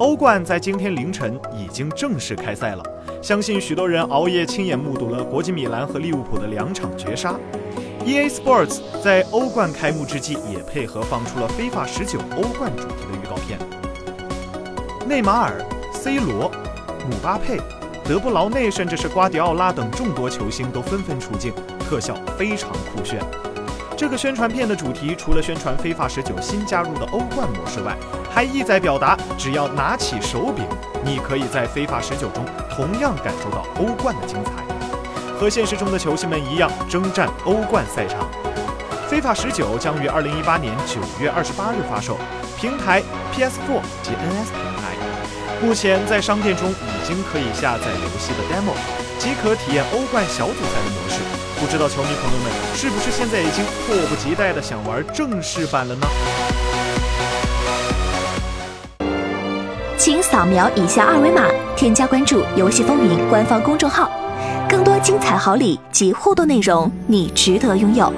欧冠在今天凌晨已经正式开赛了，相信许多人熬夜亲眼目睹了国际米兰和利物浦的两场绝杀。EA Sports 在欧冠开幕之际也配合放出了《非法十九》欧冠主题的预告片。内马尔、C 罗、姆巴佩、德布劳内，甚至是瓜迪奥拉等众多球星都纷纷出镜，特效非常酷炫。这个宣传片的主题除了宣传《非法十九》新加入的欧冠模式外，还意在表达，只要拿起手柄，你可以在《非法十九》中同样感受到欧冠的精彩，和现实中的球星们一样征战欧冠赛场。《非法十九》将于二零一八年九月二十八日发售，平台 PS4 及 NS 平。目前在商店中已经可以下载游戏的 demo，即可体验欧冠小组赛的模式。不知道球迷朋友们是不是现在已经迫不及待的想玩正式版了呢？请扫描以下二维码，添加关注“游戏风云”官方公众号，更多精彩好礼及互动内容，你值得拥有。